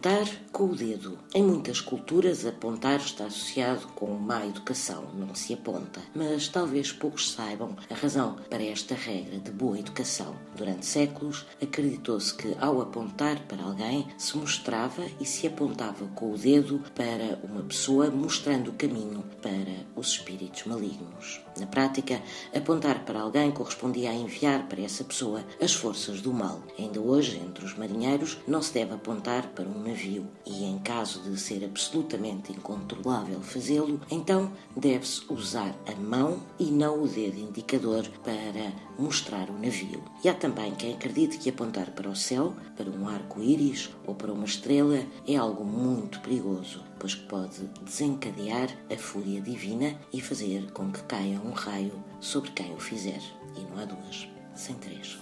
cantar o dedo. Em muitas culturas, apontar está associado com má educação, não se aponta. Mas talvez poucos saibam a razão para esta regra de boa educação. Durante séculos, acreditou-se que ao apontar para alguém se mostrava e se apontava com o dedo para uma pessoa, mostrando o caminho para os espíritos malignos. Na prática, apontar para alguém correspondia a enviar para essa pessoa as forças do mal. Ainda hoje, entre os marinheiros, não se deve apontar para um navio e, em caso de ser absolutamente incontrolável fazê-lo, então deve-se usar a mão e não o dedo indicador para mostrar o navio. E há também quem acredite que apontar para o céu, para um arco-íris ou para uma estrela é algo muito perigoso, pois pode desencadear a fúria divina e fazer com que caia um raio sobre quem o fizer. E não há duas, sem três.